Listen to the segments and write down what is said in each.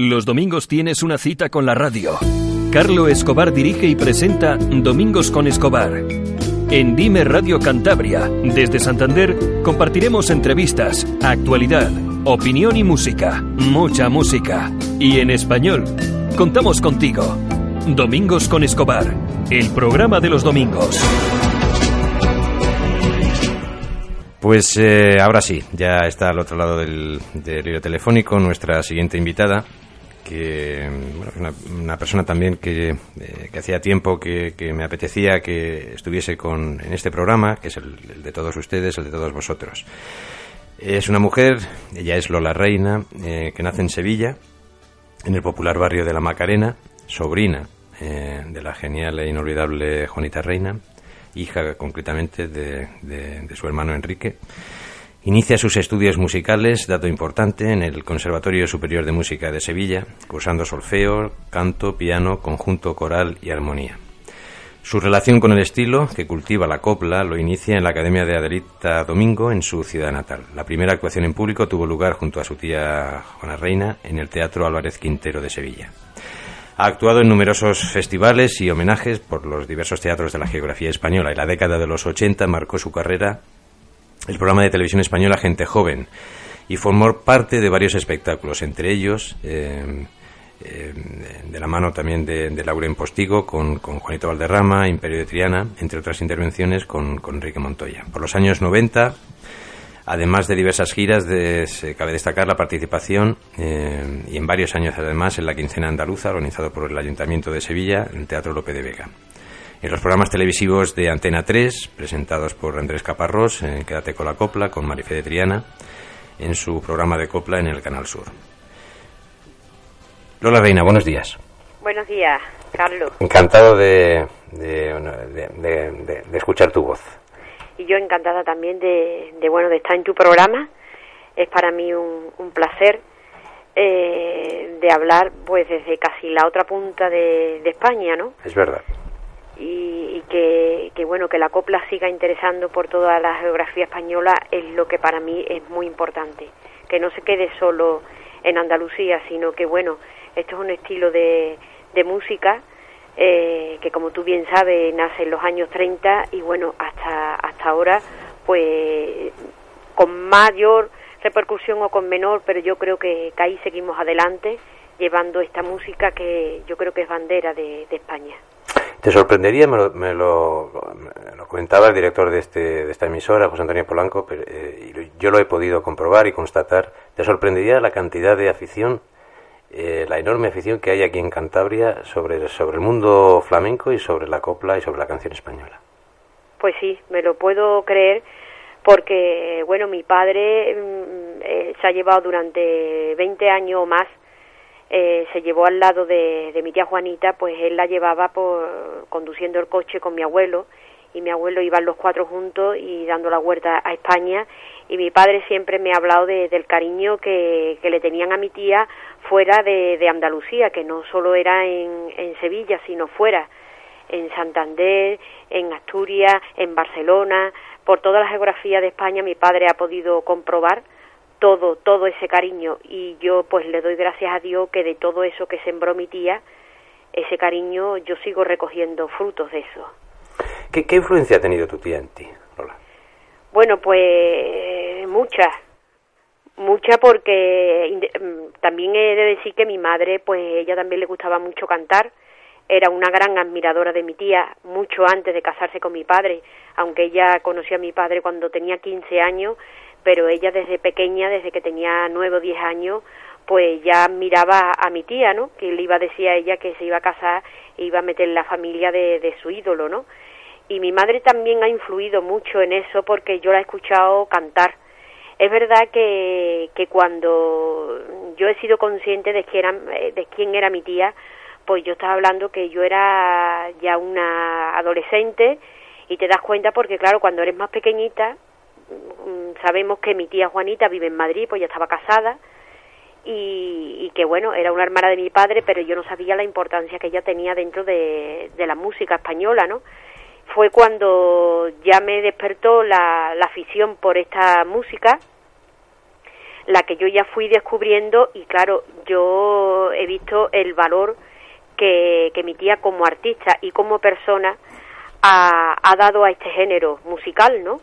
Los domingos tienes una cita con la radio. Carlo Escobar dirige y presenta Domingos con Escobar. En Dime Radio Cantabria, desde Santander, compartiremos entrevistas, actualidad, opinión y música. Mucha música. Y en español. Contamos contigo. Domingos con Escobar, el programa de los domingos. Pues eh, ahora sí, ya está al otro lado del, del telefónico nuestra siguiente invitada, que bueno, una, persona también que, eh, que hacía tiempo que, me apetecía que estuviese con, en este programa, que es el, de todos ustedes, el de todos vosotros. Es una mujer, ella es Lola Reina, eh, que nace en Sevilla, en el popular barrio de La Macarena, sobrina de la genial e inolvidable Juanita Reina, hija concretamente de, de, su hermano Enrique. Inicia sus estudios musicales, dato importante, en el Conservatorio Superior de Música de Sevilla, cursando solfeo, canto, piano, conjunto coral y armonía. Su relación con el estilo, que cultiva la copla, lo inicia en la Academia de Adelita Domingo, en su ciudad natal. La primera actuación en público tuvo lugar junto a su tía Juana Reina en el Teatro Álvarez Quintero de Sevilla. Ha actuado en numerosos festivales y homenajes por los diversos teatros de la geografía española. En la década de los 80 marcó su carrera el programa de televisión española Gente Joven y formó parte de varios espectáculos, entre ellos eh, eh, de la mano también de, de Lauren Postigo con, con, Juanito Valderrama, Imperio de Triana, entre otras intervenciones con, con Enrique Montoya. Por los años 90 Además de diversas giras, se cabe destacar la participación eh, y en varios años además en la quincena andaluza organizado por el Ayuntamiento de Sevilla en el Teatro Lope de Vega. En los programas televisivos de Antena 3, presentados por Andrés Caparrós, en Quédate con la Copla, con Marife de Triana, en su programa de Copla en el Canal Sur. Lola Reina, buenos días. Buenos días, Carlos. Encantado de, de escuchar tu voz y yo encantada también de, bueno de estar en tu programa es para mí un, un placer eh, de hablar pues desde casi la otra punta de, España no es verdad y, que, que, bueno que la copla siga interesando por toda la geografía española es lo que para mí es muy importante que no se quede solo en Andalucía sino que bueno esto es un estilo de, música eh, que como tú bien sabes nace en los años 30 y bueno, hasta, hasta ahora pues con mayor repercusión o con menor, pero yo creo que, ahí seguimos adelante llevando esta música que yo creo que es bandera de, España. ¿Te sorprendería, me lo, me lo, comentaba el director de, este, de esta emisora, José Antonio Polanco, pero, eh, yo lo he podido comprobar y constatar, ¿te sorprendería la cantidad de afición eh, la enorme afición que hay aquí en Cantabria sobre, sobre el mundo flamenco y sobre la copla y sobre la canción española. Pues sí, me lo puedo creer porque, bueno, mi padre mm, eh, se ha llevado durante 20 años o más, eh, se llevó al lado de, mi tía Juanita, pues él la llevaba por, conduciendo el coche con mi abuelo y mi abuelo iban los cuatro juntos y dando la huerta a España y mi padre siempre me ha hablado de, del cariño que, le tenían a mi tía fuera de, Andalucía, que no solo era en, Sevilla, sino fuera, en Santander, en Asturias, en Barcelona, por toda la geografía de España mi padre ha podido comprobar todo, todo ese cariño y yo pues le doy gracias a Dios que de todo eso que sembró mi tía, ese cariño yo sigo recogiendo frutos de eso. ¿Qué, qué influencia ha tenido tu tía en ti, Lola? Bueno, pues muchas, muchas porque mm, también he de decir que mi madre, pues ella también le gustaba mucho cantar, era una gran admiradora de mi tía, mucho antes de casarse con mi padre, aunque ella conoció a mi padre cuando tenía 15 años, pero ella desde pequeña, desde que tenía 9 o 10 años, pues ya admiraba a mi tía, ¿no? Que le iba a decir a ella que se iba a casar e iba a meter la familia de, de su ídolo, ¿no? y mi madre también ha influido mucho en eso porque yo la he escuchado cantar. Es verdad que, que cuando yo he sido consciente de, que era, de quién era mi tía, pues yo estaba hablando que yo era ya una adolescente y te das cuenta porque claro, cuando eres más pequeñita, sabemos que mi tía Juanita vive en Madrid, pues ya estaba casada y, y que bueno, era una hermana de mi padre, pero yo no sabía la importancia que ella tenía dentro de, la música española, ¿no? fue cuando ya me despertó la, la afición por esta música, la que yo ya fui descubriendo y claro, yo visto el valor que, mi tía como artista y como persona ha dado a este género musical, ¿no?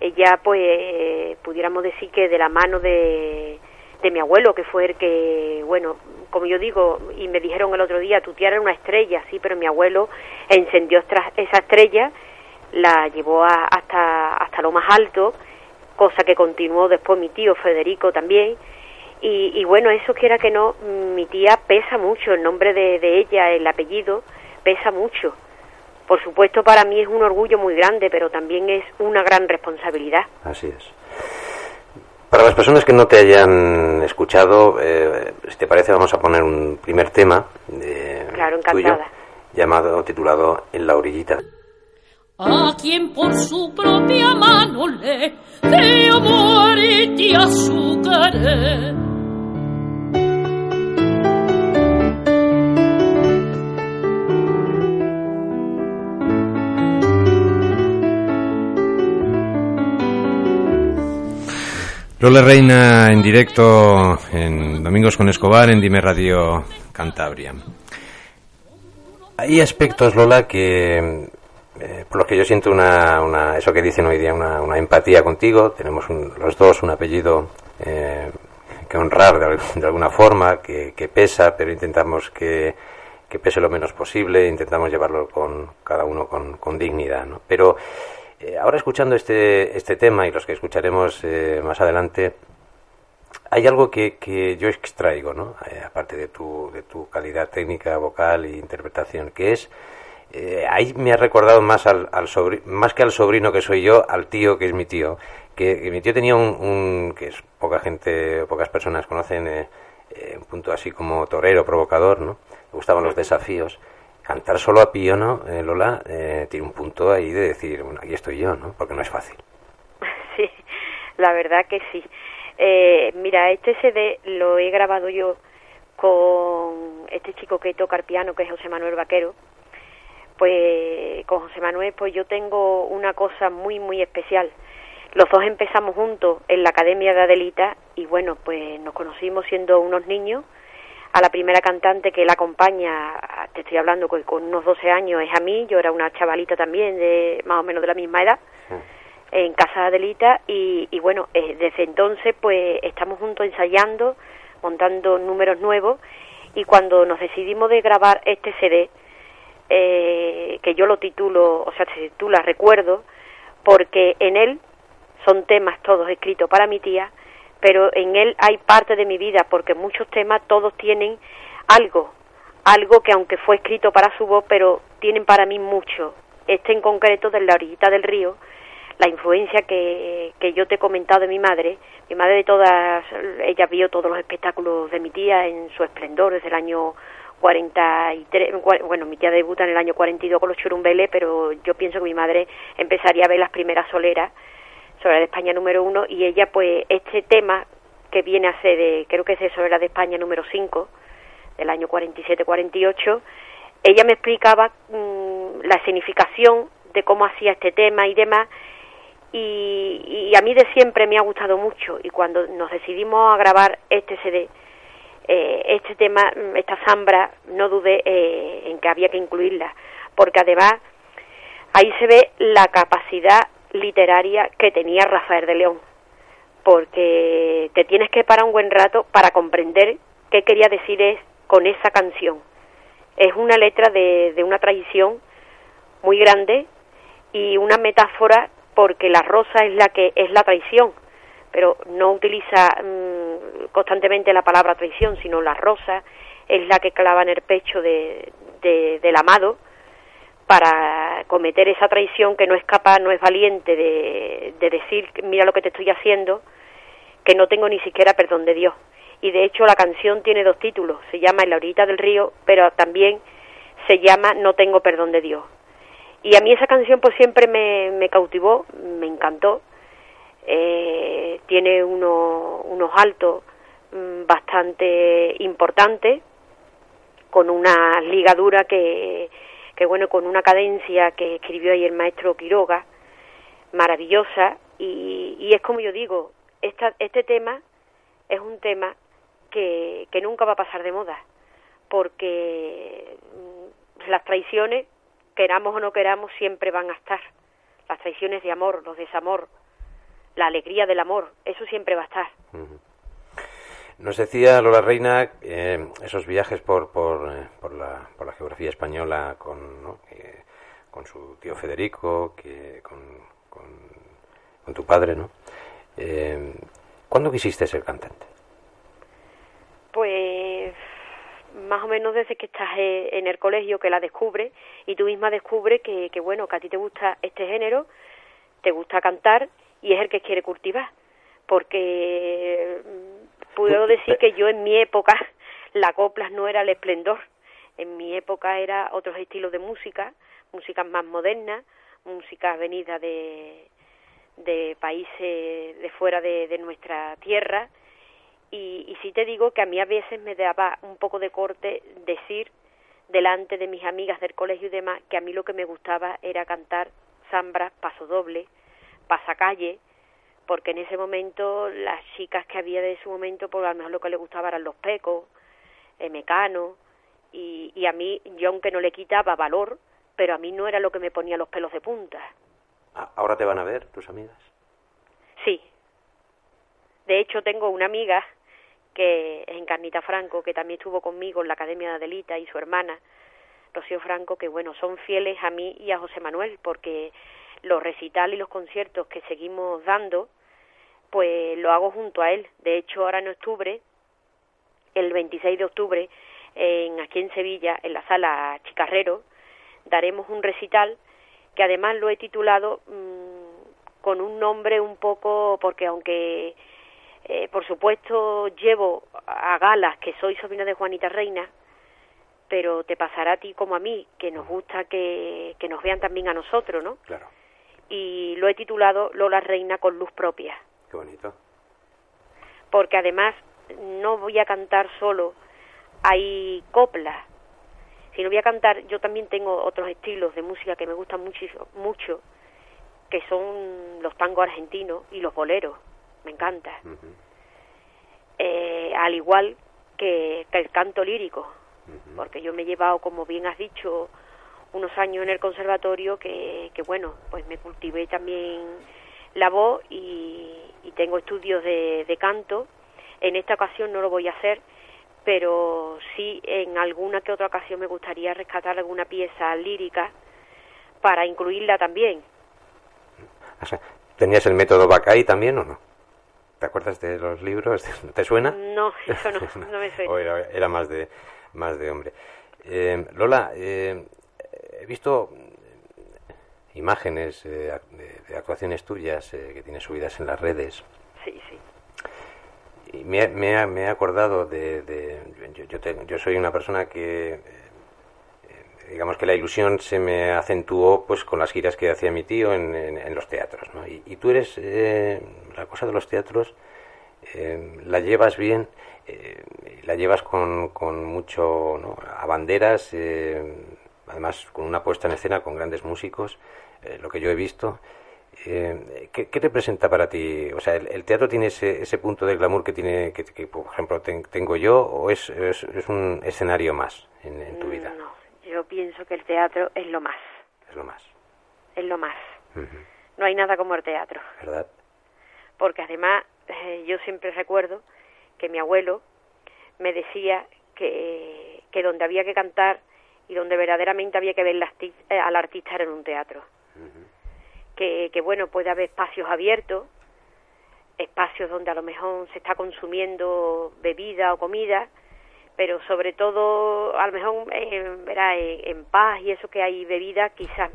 Ella, pues, pudiéramos decir que de la mano de, de mi abuelo, que fue el que, bueno, como yo digo, y me dijeron el otro día, tu tía era una estrella, sí, pero mi abuelo encendió esa estrella, la llevó hasta, hasta lo más alto, cosa que continuó después mi tío Federico también, y, bueno, eso quiera que no, mi tía pesa mucho, el nombre de, de ella, el apellido, pesa mucho. Por supuesto, para mí es un orgullo muy grande, pero también es una gran responsabilidad. Así es. Para las personas que no te hayan escuchado, eh, si te parece, vamos a poner un primer tema de claro, encantada. llamado, titulado En la orillita. A quien por su propia mano le de amor y azúcar Lola Reina en directo en Domingos con Escobar en Dime Radio Cantabria. Hay aspectos, Lola, que eh, por los que yo siento una, eso que dicen hoy día, una, empatía contigo. Tenemos los dos un apellido eh, que honrar de, alguna forma, que, pesa, pero intentamos que, pese lo menos posible, intentamos llevarlo con cada uno con, con dignidad. ¿no? Pero eh, ahora escuchando este, este tema y los que escucharemos eh, más adelante, hay algo que, que yo extraigo, ¿no? Eh, aparte de tu, de tu calidad técnica, vocal e interpretación, que es, ahí me ha recordado más, al, al más que al sobrino que soy yo, al tío que es mi tío, que, mi tío tenía un, un, que es poca gente, pocas personas conocen, un punto así como torero, provocador, ¿no? Me gustaban los desafíos cantar solo a piano, eh, Lola, eh, tiene un punto ahí de decir, bueno, aquí estoy yo, ¿no? Porque no es fácil. Sí, la verdad que sí. Eh, mira, este CD lo he grabado yo con este chico que toca el piano, que es José Manuel Vaquero. Pues con José Manuel, pues yo tengo una cosa muy, muy especial. Los dos empezamos juntos en la Academia de Adelita y bueno, pues nos conocimos siendo unos niños a la primera cantante que la acompaña, te estoy hablando con, unos 12 años, es a mí, yo era una chavalita también, de más o menos de la misma edad, en Casa de Adelita, y, bueno, eh, desde entonces pues estamos juntos ensayando, montando números nuevos, y cuando nos decidimos de grabar este CD, eh, que yo lo titulo, o sea, se titula Recuerdo, porque en él son temas todos escritos para mi tía, pero en él hay parte de mi vida, porque muchos temas todos tienen algo, algo que aunque fue escrito para su voz, pero tienen para mí mucho. Este en concreto de la orillita del río, la influencia que, que yo te he comentado de mi madre, mi madre de todas, ella vio todos los espectáculos de mi tía en su esplendor desde el año 43, bueno, mi tía debuta en el año 42 con los churumbeles, pero yo pienso que mi madre empezaría a ver las primeras soleras sobre de España número uno y ella pues este tema que viene a ser de, creo que es sobre de España número 5 del año 47-48 ella me explicaba mm, la significación de cómo hacía este tema y demás y, y, a mí de siempre me ha gustado mucho y cuando nos decidimos a grabar este CD eh, este tema mm, esta zambra no dudé eh, en que había que incluirla porque además ahí se ve la capacidad literaria que tenía Rafael de León, porque te tienes que parar un buen rato para comprender qué quería decir es con esa canción. Es una letra de, de una tradición muy grande y una metáfora porque la rosa es la que es la traición, pero no utiliza mm, constantemente la palabra traición, sino la rosa es la que clava en el pecho de, del amado para cometer esa traición que no es capaz, no es valiente de, decir, mira lo que te estoy haciendo, que no tengo ni siquiera perdón de Dios. Y de hecho la canción tiene dos títulos, se llama En la orilla del río, pero también se llama No tengo perdón de Dios. Y a mí esa canción pues siempre me, cautivó, me encantó. Eh, tiene unos altos mm, bastante importantes, con una ligadura que, que bueno, con una cadencia que escribió ahí el maestro Quiroga, maravillosa, y, es como yo digo, esta, este tema es un tema que, que nunca va a pasar de moda, porque mm, las traiciones, queramos o no queramos, siempre van a estar. Las traiciones de amor, los desamor, la alegría del amor, eso siempre va a estar. Nos decía Lola Reina eh, esos viajes por, por, eh, por, la, por la geografía española con, con su tío Federico, que, con, con, tu padre, ¿no? Eh, ¿Cuándo quisiste ser cantante? Pues más o menos desde que estás en el colegio que la descubre y tú misma descubres que, que bueno, que a ti te gusta este género, te gusta cantar y es el que quiere cultivar. Porque puedo decir que yo en mi época la coplas no era el esplendor. En mi época era otros estilos de música, música más moderna, música venida de, de países de fuera de, de nuestra tierra. Y, y sí te digo que a mí a veces me daba un poco de corte decir delante de mis amigas del colegio y demás que a mí lo que me gustaba era cantar zambra, paso doble, pasacalle, porque en ese momento las chicas que había de ese momento, por pues, a lo mejor lo que les gustaba eran los pecos, el mecano, y, y a mí, yo aunque no le quitaba valor, pero a mí no era lo que me ponía los pelos de punta. Ah, ¿Ahora te van a ver tus amigas? Sí. De hecho, tengo una amiga que es Encarnita Franco, que también estuvo conmigo en la Academia de Adelita, y su hermana, Rocío Franco, que bueno, son fieles a mí y a José Manuel, porque los recitales y los conciertos que seguimos dando, pues lo hago junto a él. De hecho, ahora en octubre, el 26 de octubre, en, aquí en Sevilla, en la sala Chicarrero, daremos un recital que además lo he titulado mm, con un nombre un poco, porque aunque eh, por supuesto llevo a galas que soy sobrina de Juanita Reina, pero te pasará a ti como a mí, que nos gusta que, que nos vean también a nosotros, ¿no? Claro. Y lo he titulado Lola Reina con luz propia. Qué bonito. Porque además no voy a cantar solo, hay coplas, si no voy a cantar, yo también tengo otros estilos de música que me gustan muchísimo, mucho, que son los tangos argentinos y los boleros, me encanta. eh, al igual que, el canto lírico, porque yo me he llevado, como bien has dicho, unos años en el conservatorio que, que bueno, pues me cultivé también la voz y, y tengo estudios de, de canto. En esta ocasión no lo voy a hacer pero sí en alguna que otra ocasión me gustaría rescatar alguna pieza lírica para incluirla también. ¿Tenías el método Bacay también o no? ¿Te acuerdas de los libros? ¿Te suena? No, eso no, no me suena. era, más de más de hombre. Eh, Lola, eh, he visto imágenes de, de, actuaciones tuyas eh, que tienes subidas en las redes. Sí, sí me, me, me, he acordado de... yo, yo, yo, soy una persona que... Eh, digamos que la ilusión se me acentuó pues con las giras que hacía mi tío en, en, los teatros. ¿no? Y, tú eres... Eh, la cosa de los teatros eh, la llevas bien, la llevas con, con mucho... ¿no? a banderas, además con una puesta en escena con grandes músicos, lo que yo he visto. Eh, ¿qué, ¿qué, representa para ti? O sea, ¿el, teatro tiene ese, ese, punto de glamour que tiene, que, por ejemplo, tengo yo, o es, es, un escenario más en, tu mm, vida? No, yo pienso que el teatro es lo más. Es lo más. Es lo más. No hay nada como el teatro. ¿Verdad? Porque además, eh, yo siempre recuerdo que mi abuelo me decía que, que donde había que cantar y donde verdaderamente había que ver eh, al artista era en un teatro. Que, bueno, puede haber espacios abiertos, espacios donde a lo mejor se está consumiendo bebida o comida, pero sobre todo a lo mejor eh, verá, en, paz y eso que hay bebida quizás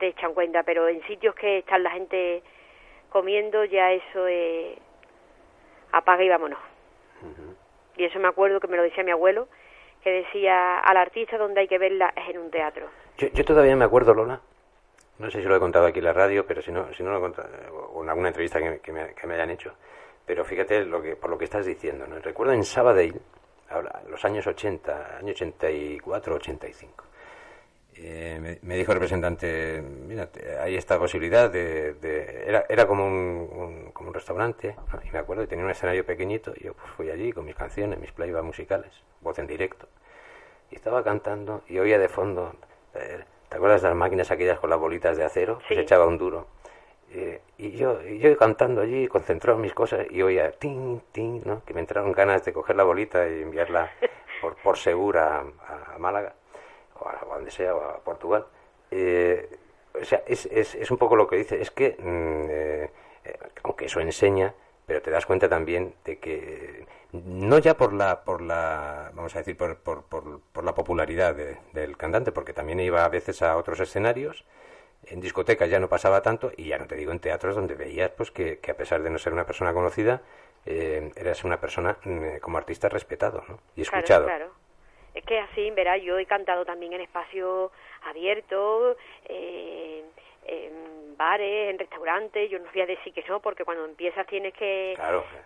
te echan cuenta, pero en sitios que están la gente comiendo ya eso es apaga y vámonos. Y eso me acuerdo que me lo decía mi abuelo, que decía al artista donde hay que verla es en un teatro. Yo, yo todavía me acuerdo, Lola, no sé si lo he contado aquí en la radio, pero si no, si no lo he contado, o en alguna entrevista que, me, que me, hayan hecho. Pero fíjate lo que, por lo que estás diciendo. Recuerdo en Sabadell, los años 80, año 84, 85. Eh, me, dijo el representante, mira, hay esta posibilidad de... era, era como un, como un restaurante, y me acuerdo, tenía un escenario pequeñito, y yo pues fui allí con mis canciones, mis playbacks musicales, voz en directo. y estaba cantando y oía de fondo, eh, ¿te acuerdas de las máquinas aquellas con las bolitas de acero? Que se echaba un duro. Eh, y, yo, y yo cantando allí, concentrado en mis cosas, y oía tin, tin, ¿no? que me entraron ganas de coger la bolita y enviarla por, por segura a, Málaga, o a, donde sea, o a Portugal. Eh, o sea, es, es, es, un poco lo que dice, es que, mm, aunque eso enseña, pero te das cuenta también de que no ya por la por la vamos a decir por, por, por, la popularidad del cantante porque también iba a veces a otros escenarios en discotecas ya no pasaba tanto y ya no te digo en teatros donde veías pues que, a pesar de no ser una persona conocida eh, eras una persona mm, como artista respetado ¿no? y escuchado claro, es que así verás yo he cantado también en espacios abiertos eh, en bares, en restaurantes, yo no voy a decir que no, porque cuando empiezas tienes que,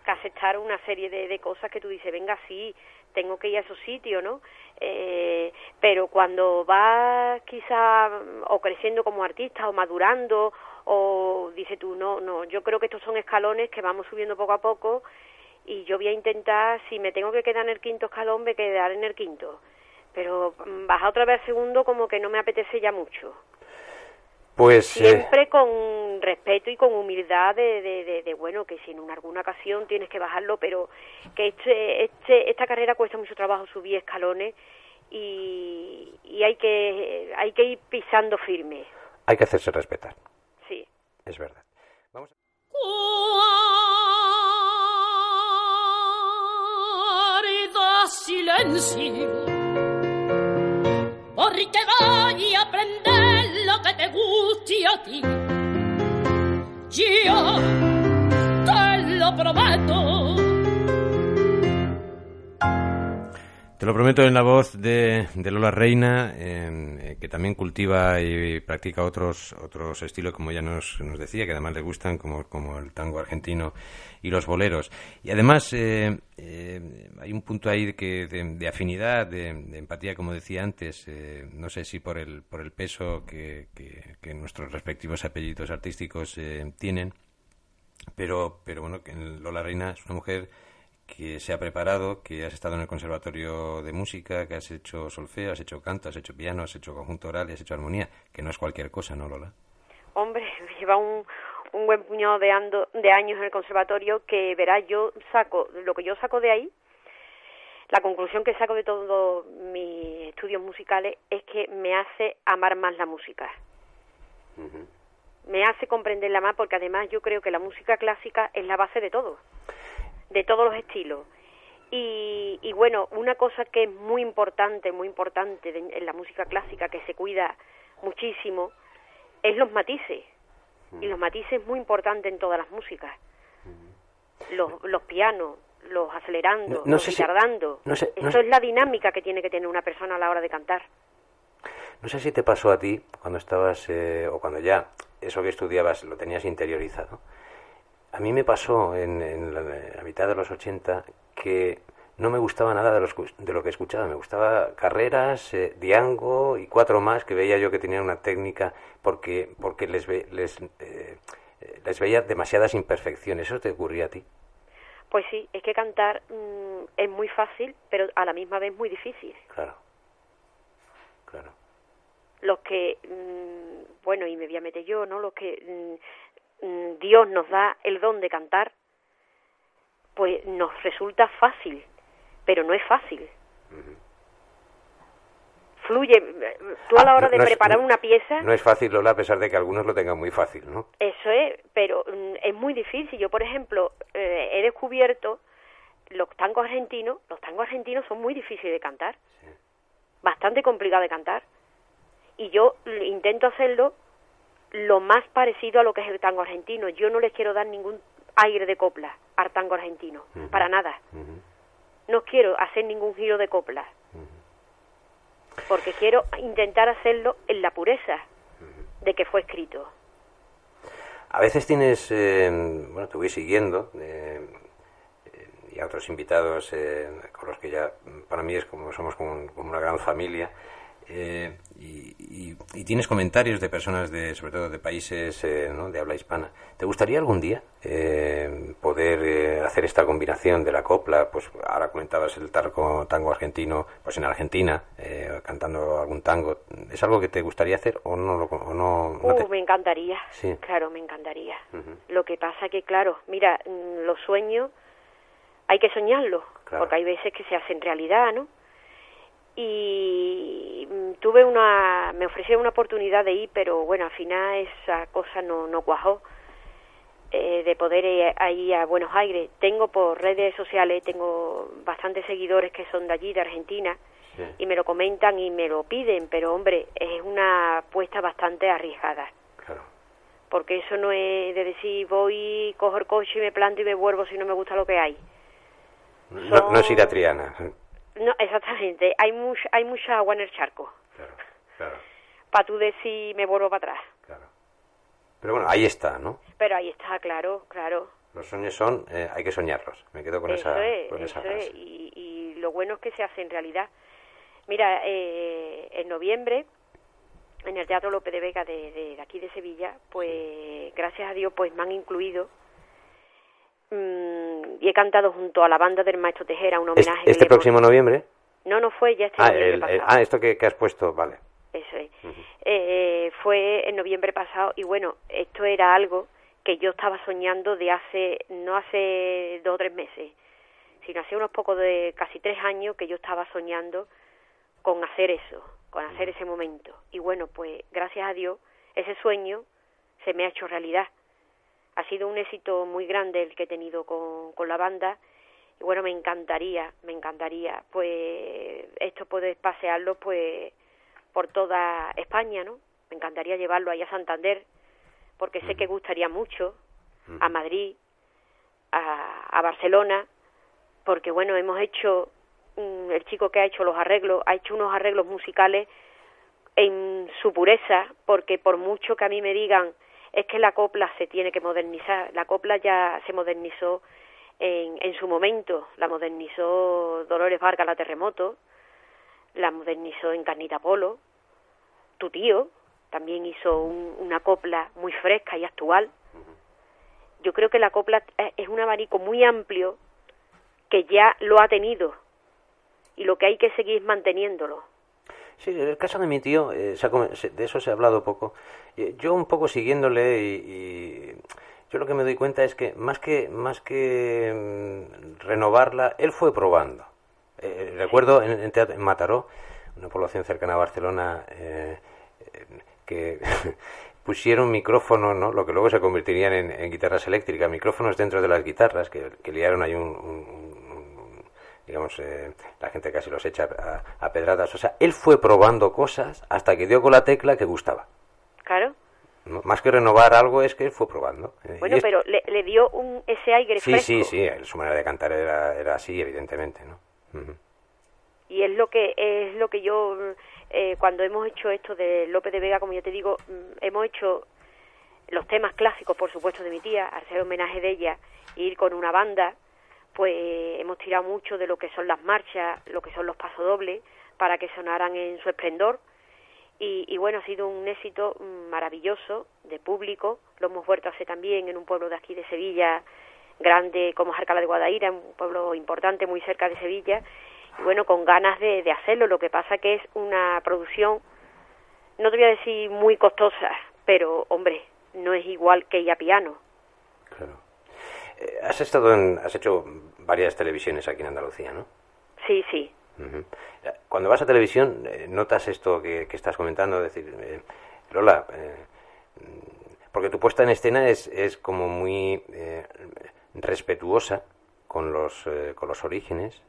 aceptar una serie de, cosas que tú dices, venga, sí, tengo que ir a esos sitios, ¿no? Eh, pero cuando vas quizá o creciendo como artista o madurando o dices tú, no, no, yo creo que estos son escalones que vamos subiendo poco a poco y yo voy a intentar, si me tengo que quedar en el quinto escalón, me quedar en el quinto. Pero mm, bajar otra vez al segundo como que no me apetece ya mucho. Pues, eh, Siempre con respeto y con humildad de, de, bueno, que si en alguna ocasión tienes que bajarlo, pero que este, este, esta carrera cuesta mucho trabajo subir escalones y, y hay, que, hay que ir pisando firme. Hay que hacerse respetar. Sí. Es verdad. Vamos a... silencio porque voy a aprender lo que te guste a ti. Yo te lo prometo. Te lo prometo en la voz de, Lola Reina, eh, que también cultiva y practica otros otros estilos, como ya nos, nos decía, que además le gustan, como, como el tango argentino y los boleros. Y además eh, eh, hay un punto ahí que, de, afinidad, de, empatía, como decía antes, no sé si por el, por el peso que, que, nuestros respectivos apellidos artísticos tienen, pero, pero bueno, que Lola Reina es una mujer que se ha preparado, que has estado en el Conservatorio de Música, que has hecho solfeo, has hecho canto, has hecho piano, has hecho conjunto oral y has hecho armonía, que no es cualquier cosa, ¿no, Lola? Hombre, lleva un, un buen puñado de, ando, de años en el conservatorio que, verás, yo saco, lo que yo saco de ahí, la conclusión que saco de todos mis estudios musicales es que me hace amar más la música. Me hace comprenderla más porque además yo creo que la música clásica es la base de todo de todos los estilos. Y, y, bueno, una cosa que es muy importante, muy importante en la música clásica, que se cuida muchísimo, es los matices. Y los matices muy importantes en todas las músicas. Los, los pianos, los acelerando, los retardando. Eso es la dinámica que tiene que tener una persona a la hora de cantar. No sé si te pasó a ti cuando estabas, eh, o cuando ya eso que estudiabas lo tenías interiorizado a mí me pasó en, la, mitad de los 80 que no me gustaba nada de, los, de lo que escuchaba. Me gustaba carreras, eh, Diango y cuatro más que veía yo que tenían una técnica porque, porque les, les, eh, les veía demasiadas imperfecciones. ¿Eso te ocurría a ti? Pues sí, es que cantar mm, es muy fácil, pero a la misma vez muy difícil. Claro, claro. Los que, mm, bueno, y me voy a meter yo, ¿no? Los que Mm, Dios nos da el don de cantar, pues nos resulta fácil, pero no es fácil. Fluye. Tú a la ah, hora de preparar una pieza. No es fácil, Lola, a pesar de que algunos lo tengan muy fácil, ¿no? Eso es, pero mm, es muy difícil. Yo, por ejemplo, eh, he descubierto los tangos argentinos. Los tangos argentinos son muy difíciles de cantar. Bastante complicado de cantar. Y yo intento hacerlo lo más parecido a lo que es el tango argentino. Yo no les quiero dar ningún aire de copla al tango argentino, para nada. No quiero hacer ningún giro de copla, porque quiero intentar hacerlo en la pureza de que fue escrito. A veces tienes, eh, bueno, te voy siguiendo, eh, y a otros invitados eh, con los que ya para mí es como somos como, una gran familia. Eh, y, tienes comentarios de personas, de, sobre todo de países eh, ¿no? de habla hispana. ¿Te gustaría algún día eh, poder hacer esta combinación de la copla? Pues ahora comentabas el tango, tango argentino, pues en Argentina, cantando algún tango. ¿Es algo que te gustaría hacer o no? O no, uh, Me encantaría, sí. claro, me encantaría. Lo que pasa que, claro, mira, mm, los sueños hay que soñarlos, porque hay veces que se hacen realidad, ¿no? Y mm, tuve una me ofrecieron una oportunidad de ir pero bueno al final esa cosa no no cuajó eh, de poder ir a Buenos Aires. Tengo por redes sociales tengo bastantes seguidores que son de allí de Argentina y me lo comentan y me lo piden pero hombre es una apuesta bastante arriesgada. Claro. porque eso no es de decir voy cojo el coche y me planto y me vuelvo si no me gusta lo que hay. No, no es ir a Triana no, exactamente. Hay, mucha hay mucha agua en el charco. Claro, claro. Para tú decir, me vuelvo para atrás. Claro. Pero bueno, ahí está, ¿no? Pero ahí está, claro, claro. Los sueños son, eh, hay que soñarlos. Me quedo con esa, con esa frase. Y, y, lo bueno es que se hace en realidad. Mira, eh, en noviembre, en el Teatro López de Vega de, de, aquí de Sevilla, pues gracias a Dios, pues me han incluido y he cantado junto a la banda del maestro Tejera un homenaje. ¿Este próximo noviembre? No, no fue ya este ah, ah, esto que, has puesto, vale. Eso es. Eh, fue en noviembre pasado y bueno, esto era algo que yo estaba soñando de hace, no hace dos o tres meses, sino hace unos pocos de casi tres años que yo estaba soñando con hacer eso, con hacer ese momento. Y bueno, pues gracias a Dios, ese sueño se me ha hecho realidad ha sido un éxito muy grande el que he tenido con, con la banda. Y bueno me encantaría me encantaría pues esto poder pasearlo pues por toda España no me encantaría llevarlo allá a Santander porque sé que gustaría mucho a Madrid a, a Barcelona porque bueno hemos hecho mm, el chico que ha hecho los arreglos ha hecho unos arreglos musicales en su pureza porque por mucho que a mí me digan es que la copla se tiene que modernizar. La copla ya se modernizó en, en su momento, la modernizó Dolores Vargas la Terremoto, la modernizó en Carnita Polo, tu tío también hizo una copla muy fresca y actual. Yo creo que la copla es un abanico muy amplio que ya lo ha tenido y lo que hay que seguir manteniéndolo. Sí, el caso de mi tío, eh, de eso se ha hablado poco. Eh, yo un poco siguiéndole y, yo lo que me doy cuenta es que más que más que mm, renovarla, él fue probando. Eh, recuerdo en, en, Mataró, una población cercana a Barcelona, que pusieron micrófonos, ¿no? lo que luego se convertirían en, guitarras eléctricas, micrófonos dentro de las guitarras, que, que liaron ahí un digamos, eh, la gente casi los echa a, pedradas. O sea, él fue probando cosas hasta que dio con la tecla que gustaba. Claro. más que renovar algo es que él fue probando. Eh, bueno, pero le, dio un, ese aire sí, Sí, sí, su manera de cantar era, era así, evidentemente, ¿no? Y es lo que es lo que yo eh, cuando hemos hecho esto de López de Vega, como yo te digo, mm, hemos hecho los temas clásicos, por supuesto, de mi tía, hacer homenaje de ella, ir con una banda, pues hemos tirado mucho de lo que son las marchas, lo que son los pasodobles, para que sonaran en su esplendor. Y, bueno, ha sido un éxito maravilloso de público. Lo hemos vuelto a hacer también en un pueblo de aquí de Sevilla, grande como Jarcala de Guadaira, un pueblo importante muy cerca de Sevilla. Y bueno, con ganas de, de hacerlo. Lo que pasa que es una producción, no te voy a decir muy costosa, pero hombre, no es igual que ella piano. Eh, has estado en, has hecho varias televisiones aquí en Andalucía, ¿no? Sí, sí. Cuando vas a televisión, eh, ¿notas esto que, estás comentando? decir, eh, Lola, porque tu puesta en escena es, es como muy respetuosa con los, con los orígenes,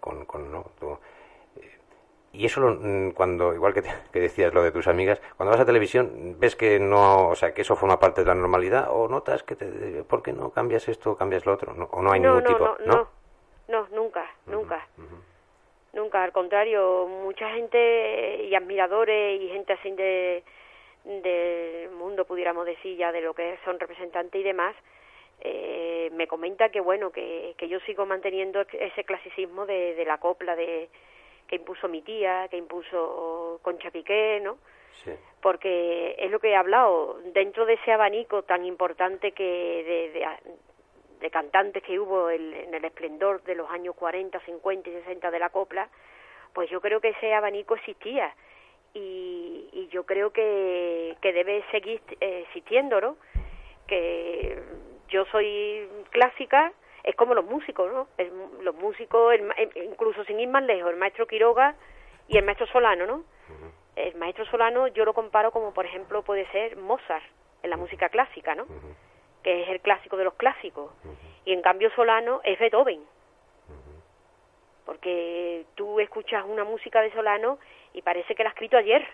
con, con ¿no? Y eso mm, cuando igual que, que, decías lo de tus amigas cuando vas a televisión ves que no o sea que eso forma parte de la normalidad o notas que te por qué no cambias esto o cambias lo otro o no hay ningún tipo no no nunca nunca. nunca al contrario mucha gente y admiradores y gente así de del mundo pudiéramos decir ya de lo que son representantes y demás eh, me comenta que bueno que, que yo sigo manteniendo ese clasicismo de, de la copla de que impuso mi tía, que impuso Concha Piqué, ¿no? Sí. Porque es lo que he hablado, dentro de ese abanico tan importante que de, de, de cantantes que hubo en el esplendor de los años 40, 50 y 60 de la copla, pues yo creo que ese abanico existía y, y yo creo que, que debe seguir eh, existiendo, ¿no? Que yo soy clásica, es como los músicos, ¿no? El, los músicos, el, incluso sin ir más lejos, el maestro Quiroga y el maestro Solano, ¿no? El maestro Solano yo lo comparo como, por ejemplo, puede ser Mozart en la música clásica, ¿no? Que es el clásico de los clásicos. Y en cambio Solano es Beethoven. Porque tú escuchas una música de Solano y parece que la ha escrito ayer.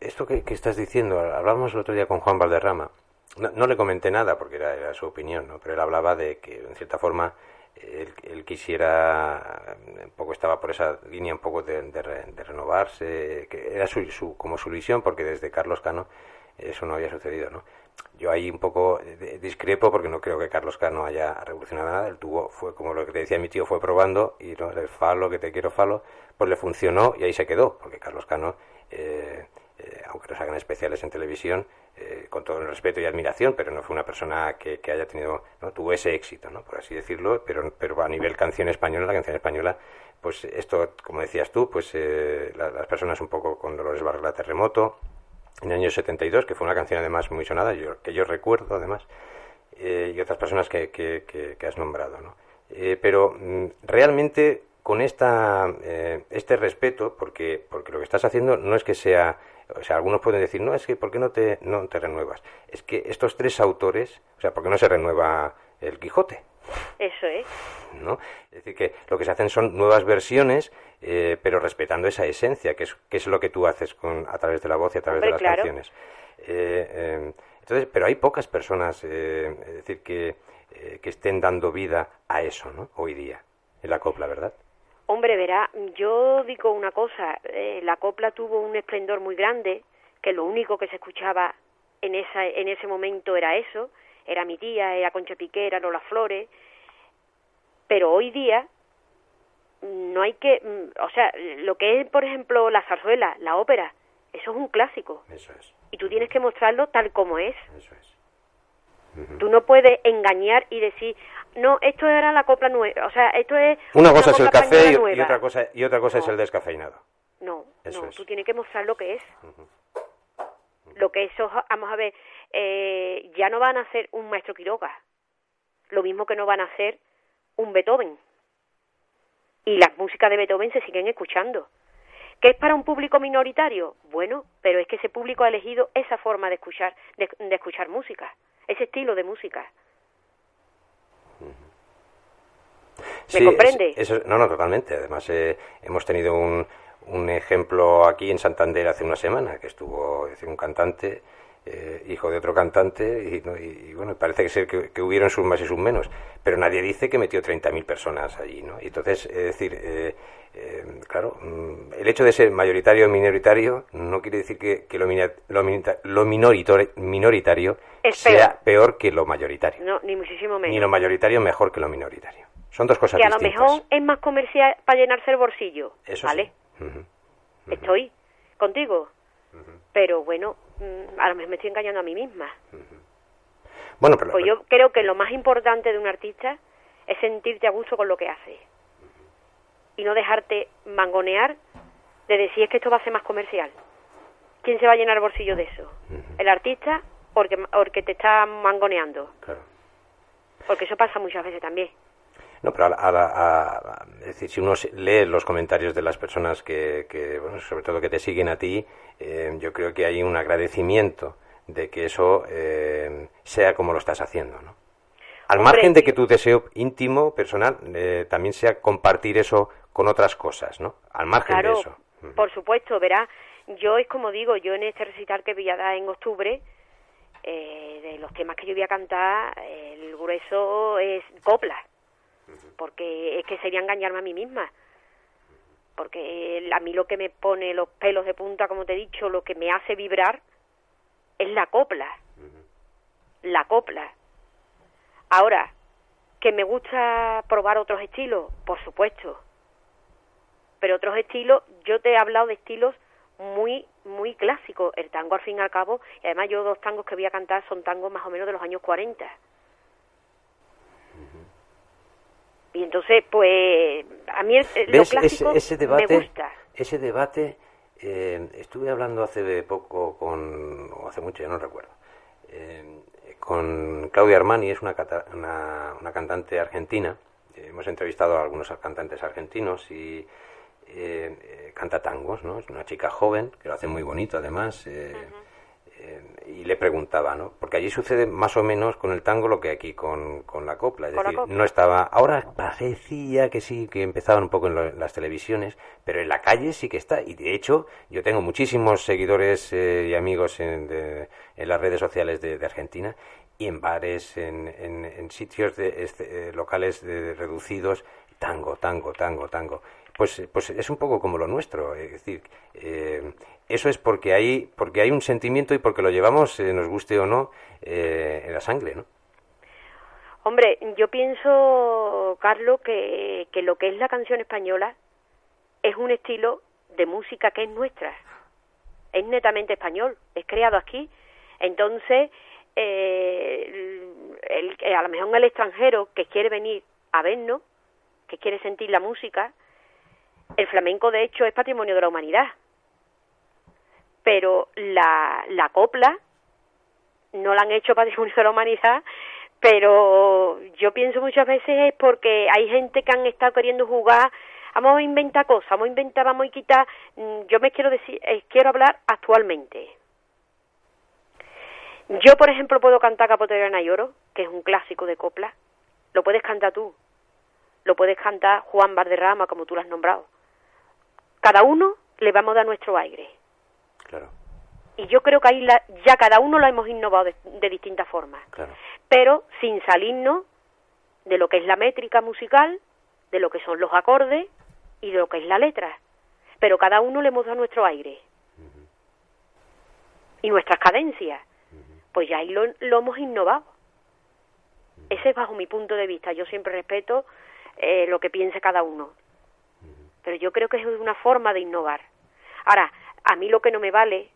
Esto que, que estás diciendo, hablábamos el otro día con Juan Valderrama. No, no le comenté nada porque era, era, su opinión, ¿no? pero él hablaba de que, en cierta forma, él, él, quisiera, un poco estaba por esa línea un poco de, de, renovarse, que era su, su, como su visión, porque desde Carlos Cano eso no había sucedido, ¿no? Yo ahí un poco discrepo porque no creo que Carlos Cano haya revolucionado nada. Él tuvo, fue como lo que te decía mi tío, fue probando y no, el falo, que te quiero falo, pues le funcionó y ahí se quedó, porque Carlos Cano, eh, eh, aunque nos hagan especiales en televisión, eh, con todo el respeto y admiración, pero no fue una persona que, haya tenido, no tuvo ese éxito, ¿no? por así decirlo, pero, pero a nivel canción española, la canción española, pues esto, como decías tú, pues eh, la, las personas un poco con Dolores Varela Terremoto, en el año 72, que fue una canción además muy sonada, yo, que yo recuerdo además, eh, y otras personas que, que, que, has nombrado, ¿no? Pero mm, realmente con esta, este respeto, porque, porque lo que estás haciendo no es que sea, o sea, algunos pueden decir, no, es que ¿por qué no te, no te renuevas? Es que estos tres autores, o sea, ¿por qué no se renueva el Quijote? Eso es. ¿No? Es decir, que lo que se hacen son nuevas versiones, eh, pero respetando esa esencia, que es, que es lo que tú haces con, a través de la voz y a través Hombre, de las claro. canciones. Eh, eh, entonces, pero hay pocas personas, eh, es decir, que, que estén dando vida a eso, ¿no? Hoy día, en la copla, ¿verdad? Hombre, verá, yo digo una cosa, eh, la copla tuvo un esplendor muy grande, que lo único que se escuchaba en, esa, en ese momento era eso, era mi tía, era Concha Piqué, era Lola Flores, pero hoy día no hay que, mm, o sea, lo que es, por ejemplo, la zarzuela, la ópera, eso es un clásico. Eso es. Y tú tienes que mostrarlo tal como es. Eso es. Tú no puedes engañar y decir, no, esto era la copla nueva, o sea, esto es una cosa es el café y, otra cosa y otra cosa es el descafeinado. No, Eso no, es. tú tienes que mostrar lo que es. Lo que eso, vamos a ver, eh, ya no van a hacer un maestro Quiroga, lo mismo que no van a hacer un Beethoven. Y las músicas de Beethoven se siguen escuchando. ¿Qué es para un público minoritario? Bueno, pero es que ese público ha elegido esa forma de escuchar, de, de escuchar música, ese estilo de música. ¿Me Sí, comprende? es- no, no, totalmente. Además, eh, hemos tenido un, un ejemplo aquí en Santander hace una semana, que estuvo es decir, un cantante, eh, hijo de otro cantante, y, ¿no? y- y, bueno, parece que, ser que, que hubieron sus más y sus menos, pero nadie dice que metió 30.000 personas allí, ¿no? Y entonces, es decir, eh, eh, claro, mm, el hecho de ser mayoritario o minoritario no quiere decir que, que lo, mina- lo, minita- lo minoritario, minoritario sea peor que lo mayoritario, No, ni muchísimo menos. ni lo mayoritario mejor que lo minoritario. Son dos cosas que a lo distintas. mejor es más comercial para llenarse el bolsillo, Eso ¿vale? sí. Estoy contigo. Pero bueno, mm, a lo mejor me estoy engañando a mí misma. Bueno, pero, Pues yo creo que lo más importante de un artista es sentirte a gusto con lo que hace. Y no dejarte mangonear de decir es que esto va a ser más comercial. ¿Quién se va a llenar el bolsillo de eso? ¿El artista o el que, o el que te está mangoneando? claro. Porque eso pasa muchas veces también. No, pero a, a a- es decir, si uno lee los comentarios de las personas que, que, bueno, sobre todo que te siguen a ti, eh, yo creo que hay un agradecimiento de que eso eh, sea como lo estás haciendo, ¿no? Al Hombre, margen de que tu deseo íntimo, personal, eh, también sea compartir eso con otras cosas, ¿no? Al margen Claro, de eso. Por supuesto, verá, yo es como digo, yo en este recital que voy a dar en octubre, eh, de los temas que yo voy a cantar, el grueso es copla, porque es que sería engañarme a mí misma, porque a mí lo que me pone los pelos de punta, como te he dicho, lo que me hace vibrar es la copla, la copla. Ahora, que me gusta probar otros estilos, por supuesto, pero otros estilos, yo te he hablado de estilos muy muy clásicos, el tango al fin y al cabo, y además yo dos tangos que voy a cantar son tangos más o menos de los años 40. Y entonces, pues, a mí el, lo clásico ese, debate, me gusta. Ese debate, eh, estuve hablando hace poco con, o hace mucho, ya no recuerdo, eh, con Claudia Armani, es una, una, una cantante argentina, eh, hemos entrevistado a algunos cantantes argentinos y eh, canta tangos, ¿no? Es una chica joven que lo hace muy bonito además. Eh, y le preguntaba, ¿no? Porque allí sucede más o menos con el tango lo que aquí con, con la copla. Es decir, no estaba. Ahora parecía que sí, que empezaban un poco en, las televisiones, pero en la calle sí que está. Y de hecho, yo tengo muchísimos seguidores y amigos en, en, las redes sociales de, Argentina y en bares, en, en, sitios de, este, locales reducidos, tango, tango, tango, tango pues, pues es un poco como lo nuestro. Es decir, eh, eso es porque hay, porque hay un sentimiento y porque lo llevamos, eh, nos guste o no, eh, en la sangre, ¿no? Hombre, yo pienso, Carlos, que, que lo que es la canción española es un estilo de música que es nuestra. Es netamente español, es creado aquí. Entonces, el, a lo mejor el extranjero que quiere venir a vernos, que quiere sentir la música, el flamenco, de hecho, es patrimonio de la humanidad. Pero la, la copla no la han hecho patrimonio de la humanidad, pero yo pienso muchas veces es porque hay gente que han estado queriendo jugar, vamos a inventar cosas, vamos a inventar, vamos a quitar. Mm, yo me quiero decir, eh, quiero hablar actualmente. Yo, por ejemplo, puedo cantar Capotera y Oro, que es un clásico de copla. Lo puedes cantar tú. Lo puedes cantar Juan Barderrama, como tú lo has nombrado cada uno le vamos a dar nuestro aire. Claro. Y yo creo que ahí ya cada uno lo hemos innovado de, distintas formas. Claro. Pero sin salirnos de lo que es la métrica musical, de lo que son los acordes y de lo que es la letra. Pero cada uno le hemos dado nuestro aire. Y nuestras cadencias. Pues ya ahí lo, lo hemos innovado. Ese es bajo mi punto de vista. Yo siempre respeto eh, lo que piense cada uno pero yo creo que es una forma de innovar. Ahora, a mí lo que no me vale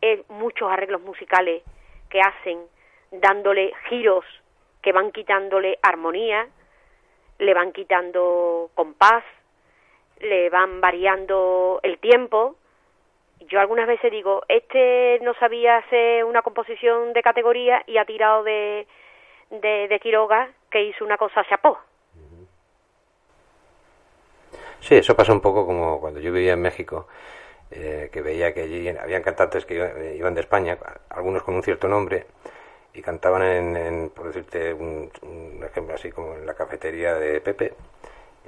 es muchos arreglos musicales que hacen dándole giros que van quitándole armonía, le van quitando compás, le van variando el tiempo. Yo algunas veces digo, este no sabía hacer una composición de categoría y ha tirado de, de, de Quiroga que hizo una cosa chapó. Sí, eso pasa un poco como cuando yo vivía en México, eh, que veía que allí habían cantantes que iban de España, algunos con un cierto nombre, y cantaban en, por decirte un, ejemplo así como en la cafetería de Pepe,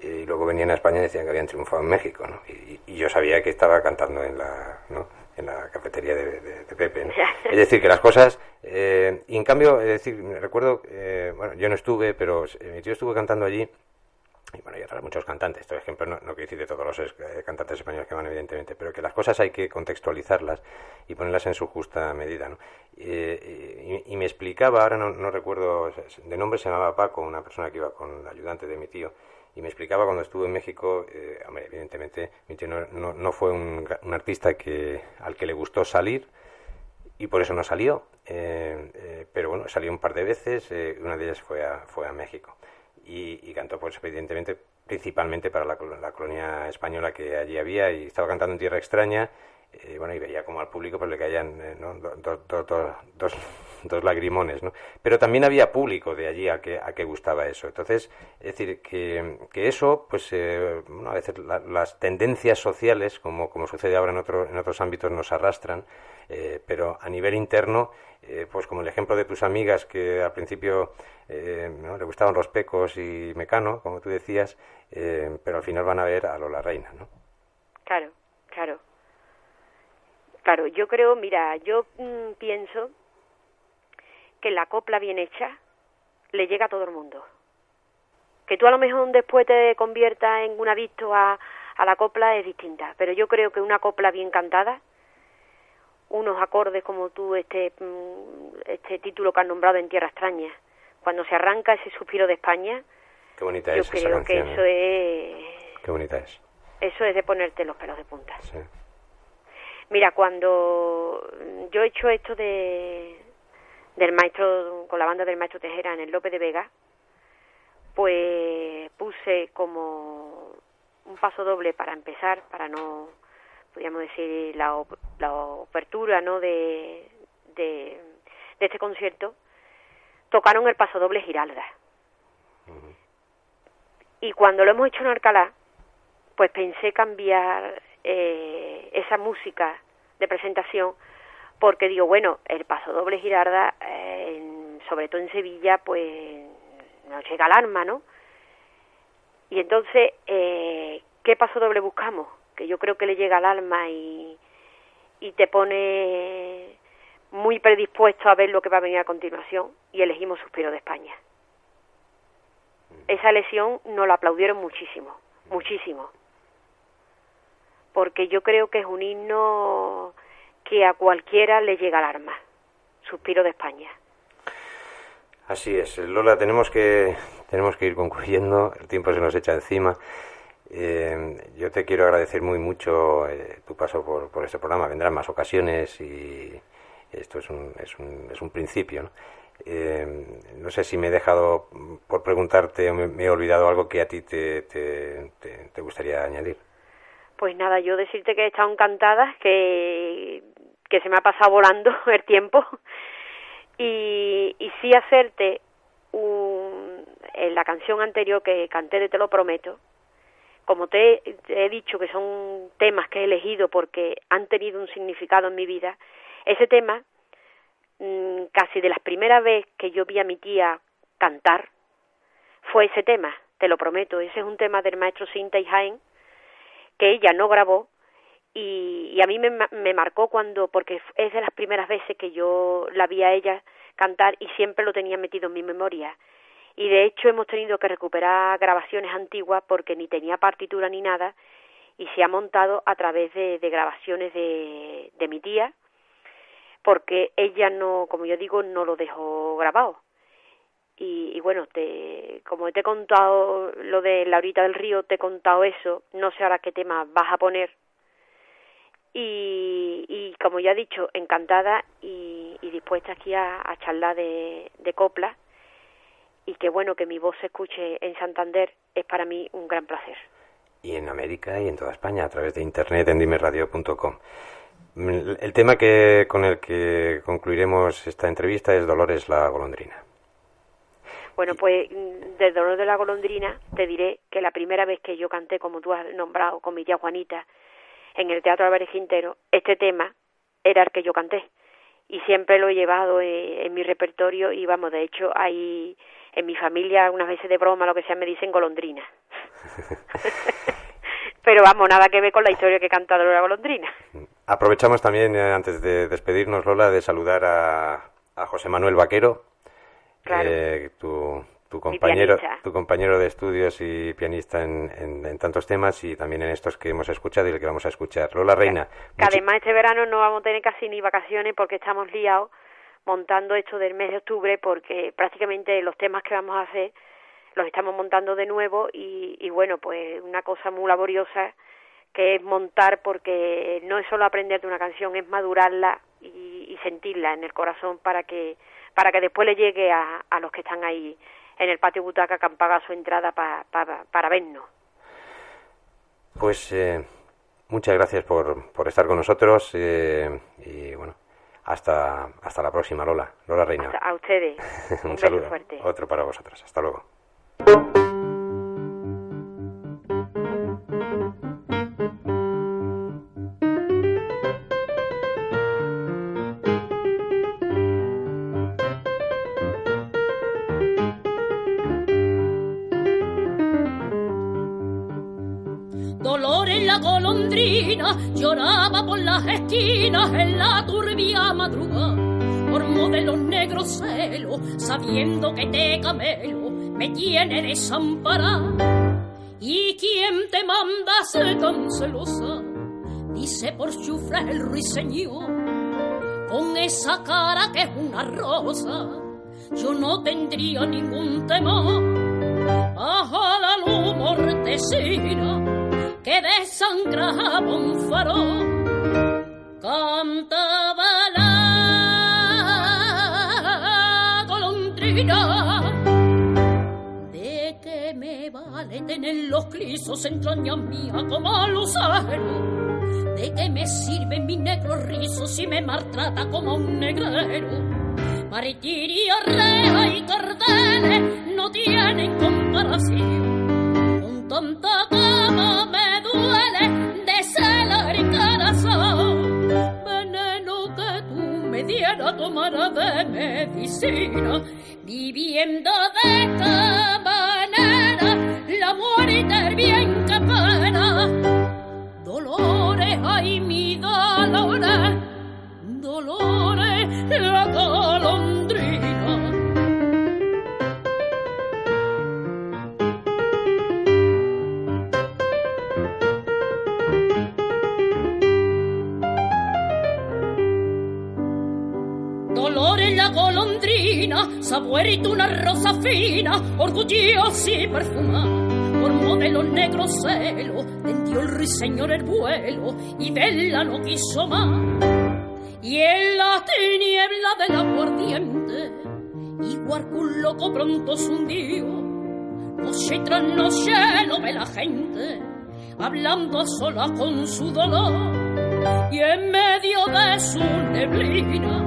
y luego venían a España y decían que habían triunfado en México, ¿no? Y, yo sabía que estaba cantando en la, ¿no? en la cafetería de, Pepe. Es decir, que las cosas... Eh, y en cambio, es decir, recuerdo, eh, bueno, yo no estuve, pero mi tío estuvo cantando allí y bueno, y otros muchos cantantes. Por ejemplo, no, no quiero decir de todos los eh, cantantes españoles que van, evidentemente, pero que las cosas hay que contextualizarlas y ponerlas en su justa medida. ¿no? y, me explicaba, ahora no, recuerdo, de nombre se llamaba Paco, una persona que iba con el ayudante de mi tío, y me explicaba cuando estuve en México, eh, hombre, evidentemente mi tío no, no, fue un, un, artista que, al que le gustó salir y por eso no salió, eh, pero bueno, salió un par de veces, una de ellas fue a, fue a México y, cantó pues evidentemente principalmente para la, colonia española que allí había y estaba cantando en Tierra Extraña eh, bueno y veía como al público pues le caían eh, dos, dos, lagrimones ¿no? pero también había público de allí a que, a que gustaba eso entonces es decir que, que eso pues eh, a veces las tendencias sociales como, como sucede ahora en, otro, en otros ámbitos nos arrastran pero a nivel interno pues como el ejemplo de tus amigas que al principio eh, ¿no? le gustaban los pecos y Mecano, como tú decías, eh, pero al final van a ver a Lola Reina, ¿no? Claro, claro. Claro, yo creo, mira, yo mm, pienso que la copla bien hecha le llega a todo el mundo. Que tú a lo mejor después te conviertas en un adicto a, a la copla es distinta, pero yo creo que una copla bien cantada, unos acordes como tú, este, mm, este título que has nombrado en Tierra Extraña, cuando se arranca ese suspiro de España, Qué bonita yo es creo que ¿eh? eso es... Qué bonita es. eso es de ponerte los pelos de punta. Mira, cuando yo he hecho esto de del maestro con la banda del maestro Tejera en el López de Vega, pues puse como un paso doble para empezar, para no, podríamos decir, la, la apertura ¿no? de, de, este concierto, tocaron el paso doble Giralda. Y cuando lo hemos hecho en Alcalá, pues pensé cambiar eh, esa música de presentación porque digo, bueno, el paso doble Girarda, eh, sobre todo en Sevilla, pues nos llega al arma, ¿no? Y entonces, eh, ¿qué paso doble buscamos? Que yo creo que le llega al alma y, y te pone muy predispuesto a ver lo que va a venir a continuación y elegimos Suspiro de España. Esa lesión nos la aplaudieron muchísimo, muchísimo porque yo creo que es un himno que a cualquiera le llega al arma. Suspiro de España. Así es, Lola, tenemos que, tenemos que ir concluyendo, el tiempo se nos echa encima. Eh, yo te quiero agradecer muy mucho eh, tu paso por, por, este programa. Vendrán más ocasiones y esto es un, es un, es un principio. ¿no? Eh, no sé si me he dejado por preguntarte o me, he olvidado algo que a ti te, te gustaría añadir. Pues nada, yo decirte que he estado encantada, que, que se me ha pasado volando el tiempo. Y, y sí hacerte un, en la canción anterior que canté de Te lo prometo, como te, he dicho que son temas que he elegido porque han tenido un significado en mi vida, ese tema, mm, casi de las primeras veces que yo vi a mi tía cantar, fue ese tema, te lo prometo, ese es un tema del maestro Sinta y Jaén, que ella no grabó y, a mí me, me marcó cuando, porque es de las primeras veces que yo la vi a ella cantar y siempre lo tenía metido en mi memoria. Y de hecho hemos tenido que recuperar grabaciones antiguas porque ni tenía partitura ni nada y se ha montado a través de, grabaciones de, de mi tía porque ella no, como yo digo, no lo dejó grabado. Y, bueno, te, como te he contado lo de Laurita del Río, te he contado eso, no sé ahora qué tema vas a poner. Y, y como ya he dicho, encantada y, y dispuesta aquí a, a charlar de, de copla y que bueno que mi voz se escuche en Santander es para mí un gran placer. Y en América y en toda España a través de internet en dimeradio.com. El tema que con el que concluiremos esta entrevista es Dolores la golondrina. Bueno, pues mm, del dolor de la golondrina te diré que la primera vez que yo canté, como tú has nombrado, con mi tía Juanita, en el Teatro Álvarez Quintero, este tema era el que yo canté. Y siempre lo he llevado eh, en, mi repertorio y vamos, de hecho, hay en mi familia unas veces de broma, lo que sea, me dicen golondrina. Pero vamos, nada que ver con la historia que canta la Golondrina. Aprovechamos también, eh, antes de despedirnos, Lola, de saludar a, a José Manuel Vaquero, eh, tu, tu compañero, tu compañero de estudios y pianista en, en, tantos temas y también en estos que hemos escuchado y el que vamos a escuchar. Lola Reina. Que, además este verano no vamos a tener casi ni vacaciones porque estamos liados montando esto del mes de octubre porque prácticamente los temas que vamos a hacer los estamos montando de nuevo y, y bueno, pues una cosa muy laboriosa que es montar porque no es solo aprender de una canción, es madurarla y, y sentirla en el corazón para que para que después le llegue a, a los que están ahí en el patio butaca que han pagado su entrada pa, para vernos. Pues eh, muchas gracias por, por, estar con nosotros eh, y bueno, hasta, hasta la próxima, Lola. Lola Reina. a ustedes. Un, saludo. Fuerte. Otro para vosotros. Hasta luego. Lloraba por las esquinas en la turbia madrugada, por modelos negros celos, sabiendo que te camelo me tiene desamparada. ¿Y quién te manda a ser tan celosa? Dice por chufra el ruiseñor, con esa cara que es una rosa, yo no tendría ningún temor. Ajá la luz mortecina que des ancraba un faro. Cantaba la golondrina. ¿De qué me vale tener los clisos entrañas mía como lucero? ¿De qué me sirve mi negro rizo si me maltrata como un negrero? Martirio, rea y cardenes no tienen comparación. Tanta cama me duele de celar y corazón. Veneno que tú me dieras tomar de medicina. Viviendo de esta manera, la muerte bien que pena. Dolores, ay mi dolores, dolores, la golondrina. Vuelto una rosa fina, orgullosa y perfumada. Por modelo negro celo, tendió el ruiseñor el vuelo y Bella no quiso más. Y en la tiniebla del aguardiente, igual que un loco pronto se hundió. Noche tras noche lo ve la gente, hablando a solas con su dolor. Y en medio de su neblina,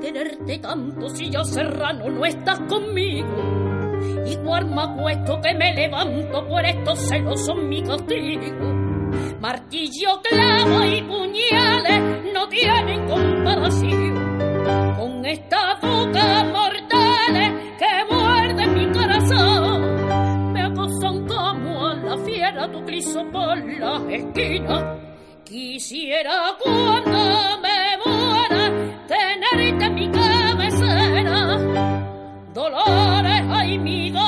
quererte tanto si yo serrano no estás conmigo? Igual me acuesto que me levanto, por estos celos son mi castigo. Martillo, clavo y puñales no tienen comparación las esquinas. Quisiera cuando me muera tenerte en mi cabecera. Dolores, ay mi dolor